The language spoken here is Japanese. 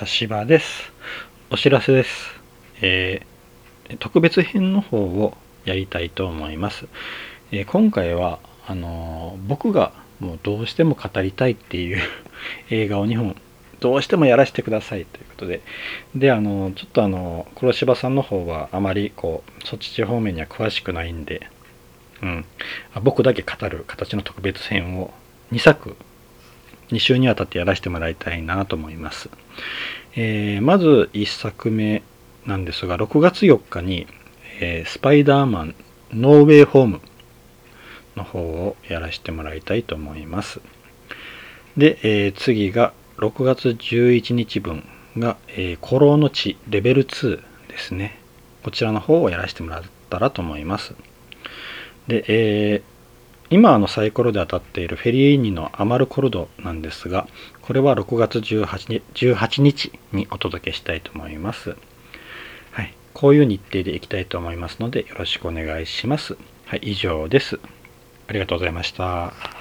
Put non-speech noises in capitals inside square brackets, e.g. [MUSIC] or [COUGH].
茶芝です。お知らせです。えー、特別編の方をやりたいと思います。えー、今回は、あのー、僕がもうどうしても語りたいっていう [LAUGHS] 映画を2本どうしてもやらせてくださいということで、で、あの、ちょっとあの、黒柴さんの方はあまりこう、そっち方面には詳しくないんで、うん、僕だけ語る形の特別編を2作2週にわたってやらせてもらいたいなと思います。えー、まず1作目なんですが、6月4日に、えー、スパイダーマンノーウェイホームの方をやらせてもらいたいと思います。で、えー、次が6月11日分が、えー、古老の地レベル2ですね。こちらの方をやらせてもらったらと思います。で、え、今あのサイコロで当たっているフェリーニのアマルコルドなんですが、これは6月 18, 18日にお届けしたいと思います。はい。こういう日程でいきたいと思いますので、よろしくお願いします。はい、以上です。ありがとうございました。